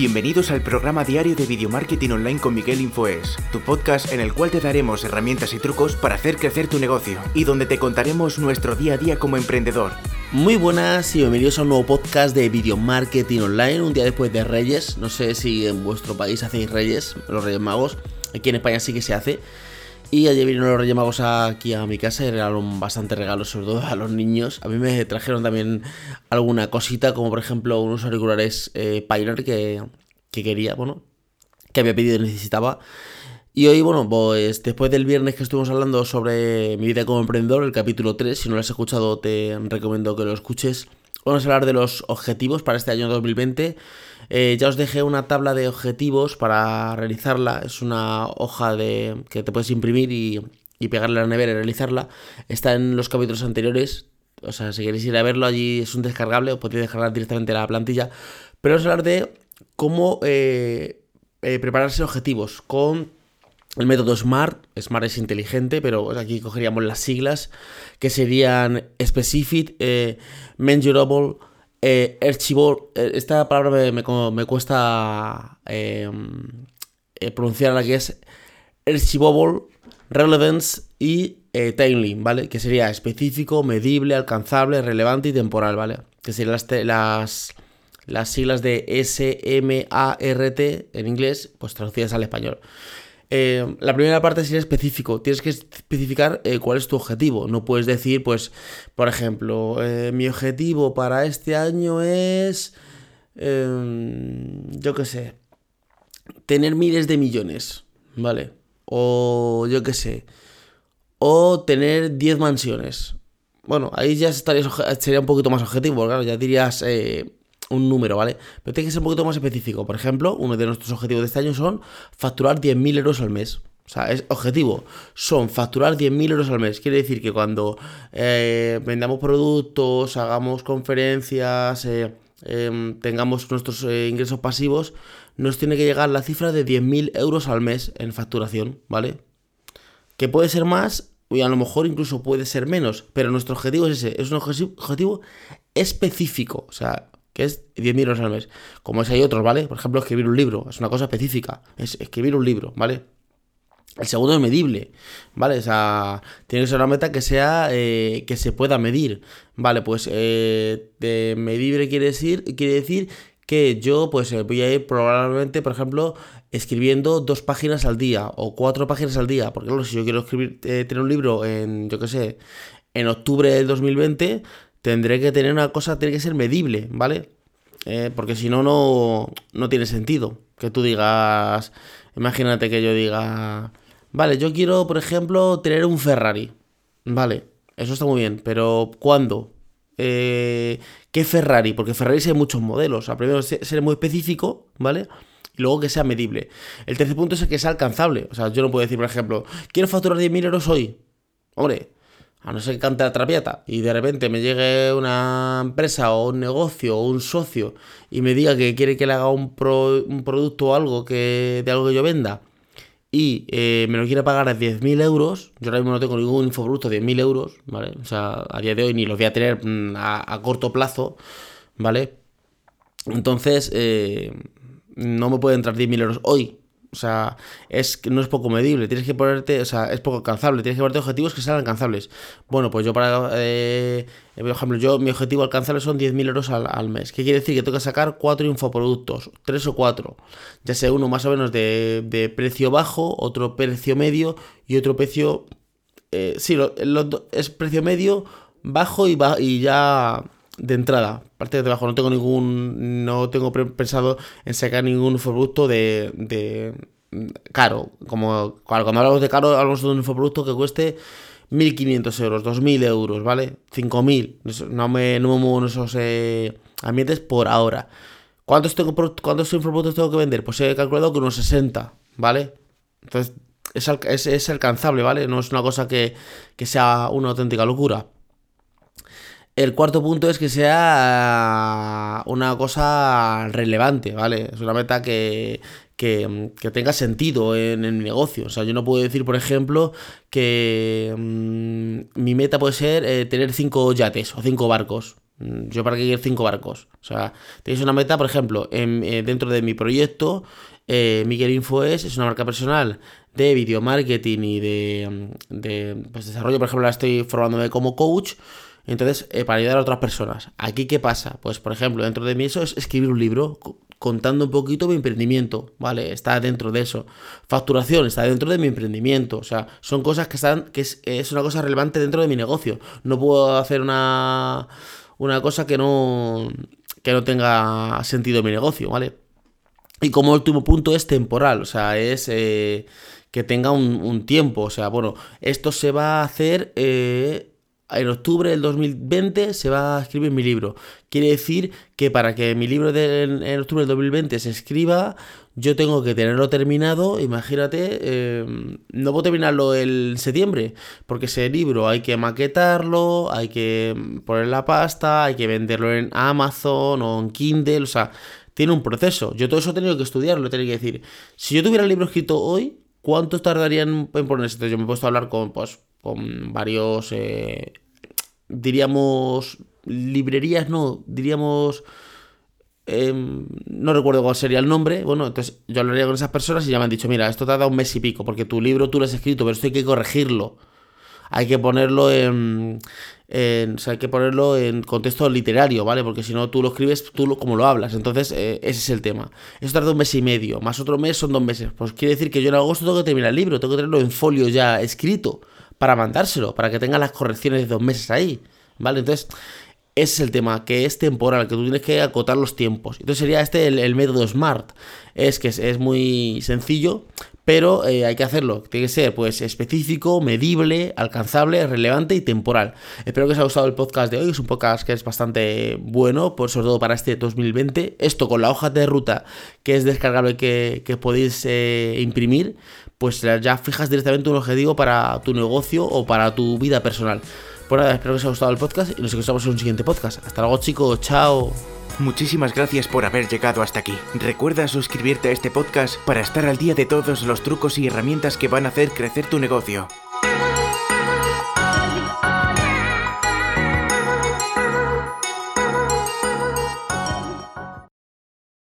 Bienvenidos al programa diario de Video Marketing Online con Miguel Infoes, tu podcast en el cual te daremos herramientas y trucos para hacer crecer tu negocio y donde te contaremos nuestro día a día como emprendedor. Muy buenas y bienvenidos a un nuevo podcast de Video Marketing Online, un día después de Reyes. No sé si en vuestro país hacéis Reyes, los Reyes Magos. Aquí en España sí que se hace. Y ayer vinieron los Reyes aquí a mi casa y regalaron bastante regalos, sobre todo a los niños. A mí me trajeron también alguna cosita, como por ejemplo unos auriculares eh, Pioneer que, que quería, bueno, que había pedido y necesitaba. Y hoy, bueno, pues después del viernes que estuvimos hablando sobre mi vida como emprendedor, el capítulo 3, si no lo has escuchado te recomiendo que lo escuches. Vamos a hablar de los objetivos para este año 2020 eh, ya os dejé una tabla de objetivos para realizarla. Es una hoja de que te puedes imprimir y, y pegarle a la nevera y realizarla. Está en los capítulos anteriores. O sea, si queréis ir a verlo, allí es un descargable, os podéis descargar directamente la plantilla. Pero vamos a hablar de cómo eh, eh, prepararse objetivos con el método SMART. SMART es inteligente, pero aquí cogeríamos las siglas que serían Specific, Measurable, eh, eh, esta palabra me, cuesta em, eh, pronunciar la que es Archivable, Relevance y eh, Timely, ¿vale? Que sería específico, medible, alcanzable, relevante y temporal, ¿vale? Que serían las, las, las siglas de S-M-A-R-T en inglés, pues traducidas al español. Eh, la primera parte sería específico. Tienes que especificar eh, cuál es tu objetivo. No puedes decir, pues, por ejemplo, eh, mi objetivo para este año es, em, yo qué sé, tener miles de millones, ¿vale? O yo qué sé, o tener 10 mansiones. Bueno, ahí ya sería un poquito más objetivo, claro, ya dirías un número, ¿vale? Pero tiene que ser un poquito más específico. Por ejemplo, uno de nuestros objetivos de este año son facturar 10.000 euros al mes. O sea, es objetivo. Son facturar 10.000 euros al mes. Quiere decir que cuando eh, vendamos productos, hagamos conferencias, eh, em, tengamos nuestros eh, ingresos pasivos, nos tiene que llegar la cifra de 10.000 euros al mes en facturación, ¿vale? Que puede ser más y a lo mejor incluso puede ser menos, pero nuestro objetivo es ese, es un objetivo específico. O sea, que es 10.000 euros al mes. Como es hay otros, ¿vale? Por ejemplo, escribir un libro, es una cosa específica, es escribir un libro, ¿vale? El segundo es medible, ¿vale? O sea, tiene que ser una meta que sea, eh, que se pueda medir, ¿vale? Pues eh, medible quiere decir, quiere decir que yo pues eh, voy a ir probablemente, por ejemplo, escribiendo dos páginas al día o cuatro páginas al día, porque claro, si yo quiero escribir, tener un libro en, yo qué sé, en octubre del 2020, tendré que tener una cosa, tiene que ser medible, ¿vale? Eh, porque si no, no tiene sentido que tú digas, imagínate que yo diga, vale, yo quiero, por ejemplo, tener un Ferrari, ¿vale? Eso está muy bien, pero ¿cuándo? Eh, ¿Qué Ferrari? Porque Ferrari hay muchos modelos. O primero ser muy específico, ¿vale? Y luego que sea medible. El tercer punto es que sea alcanzable. O sea, yo no puedo decir, por ejemplo, quiero facturar 10.000 euros hoy. Hombre, a no ser que cante la trapiata y de repente me llegue una empresa o un negocio o un socio y me diga que quiere que le haga un, producto o algo que, de algo que yo venda y eh, me lo quiere pagar a 10.000 euros, yo ahora mismo no tengo ningún infoproducto de 10.000 euros, ¿vale? O sea, a día de hoy ni los voy a tener mm, a, corto plazo, ¿vale? Entonces, eh, no me puede entrar 10.000 euros hoy, o sea, es no es poco medible, tienes que ponerte, o sea, es poco alcanzable, tienes que ponerte objetivos que sean alcanzables. Bueno, pues yo para, eh, por ejemplo, yo mi objetivo alcanzable son 10.000 euros al, mes. ¿Qué quiere decir? Que tengo que sacar cuatro infoproductos, tres o cuatro, ya sea uno más o menos de, precio bajo, otro precio medio y otro precio, eh, sí, es precio medio, bajo y, y ya de entrada, parte de trabajo, no tengo ningún, no tengo pensado en sacar ningún infoproducto de, de caro, como cuando hablamos de caro, hablamos de un infoproducto que cueste 1.500 euros, 2.000 euros, ¿vale? 5.000, no me, no me muevo en esos eh, ambientes por ahora. ¿Cuántos, tengo, ¿Cuántos infoproductos tengo que vender? Pues he calculado que unos 60, ¿vale? Entonces, es, es, alcanzable, ¿vale? No es una cosa que, que sea una auténtica locura. El cuarto punto es que sea una cosa relevante, ¿vale? Es una meta que, tenga sentido en el negocio. O sea, yo no puedo decir, por ejemplo, que mm, mi meta puede ser eh, tener cinco yates o cinco barcos. Mm, yo para qué quiero cinco barcos. O sea, tenéis una meta, por ejemplo, en, eh, dentro de mi proyecto, eh, Miguel Info es, una marca personal de video marketing y de, de pues, desarrollo. Por ejemplo, la estoy formándome como coach. Entonces, eh, para ayudar a otras personas. ¿Aquí qué pasa? Pues, por ejemplo, dentro de mí eso es escribir un libro contando un poquito mi emprendimiento, ¿vale? Está dentro de eso. Facturación está dentro de mi emprendimiento. O sea, son cosas que están, que es, es una cosa relevante dentro de mi negocio. No puedo hacer una, una cosa que no, que no tenga sentido en mi negocio, ¿vale? Y como último punto es temporal, o sea, es eh, que tenga un, tiempo. O sea, bueno, esto se va a hacer eh, en octubre del 2020 se va a escribir mi libro. Quiere decir que para que mi libro de, en, octubre del 2020 se escriba, yo tengo que tenerlo terminado. Imagínate, em, no puedo terminarlo en septiembre, porque ese libro hay que maquetarlo, hay que poner la pasta, hay que venderlo en Amazon o en Kindle, o sea, tiene un proceso. Yo todo eso he tenido que estudiarlo, he tenido que decir, si yo tuviera el libro escrito hoy, ¿cuánto tardaría en ponerse? Entonces yo me he puesto a hablar con, pues, con varios, eh, diríamos, librerías, no, diríamos, em, no recuerdo cuál sería el nombre, bueno, entonces yo hablaría con esas personas y ya me han dicho, mira, esto te ha dado un mes y pico, porque tu libro tú lo has escrito, pero esto hay que corregirlo. Hay que ponerlo en, o sea, hay que ponerlo en contexto literario, ¿vale? Porque si no, tú lo escribes tú como lo hablas. Entonces, eh, ese es el tema. Eso tarda un mes y medio, más otro mes son dos meses. Pues quiere decir que yo en agosto tengo que terminar el libro, tengo que tenerlo en folio ya escrito para mandárselo, para que tenga las correcciones de dos meses ahí, ¿vale? Entonces, ese es el tema, que es temporal, que tú tienes que acotar los tiempos. Entonces sería este el, método SMART. Es que es, muy sencillo, pero eh, hay que hacerlo. Tiene que ser pues específico, medible, alcanzable, relevante y temporal. Espero que os haya gustado el podcast de hoy. Es un podcast que es bastante bueno, por, sobre todo para este 2020. Esto con la hoja de ruta que es descargable que, podéis eh, imprimir pues ya fijas directamente un objetivo para tu negocio o para tu vida personal. Pues nada, espero que os haya gustado el podcast y nos vemos en un siguiente podcast. Hasta luego chicos, chao. Muchísimas gracias por haber llegado hasta aquí. Recuerda suscribirte a este podcast para estar al día de todos los trucos y herramientas que van a hacer crecer tu negocio.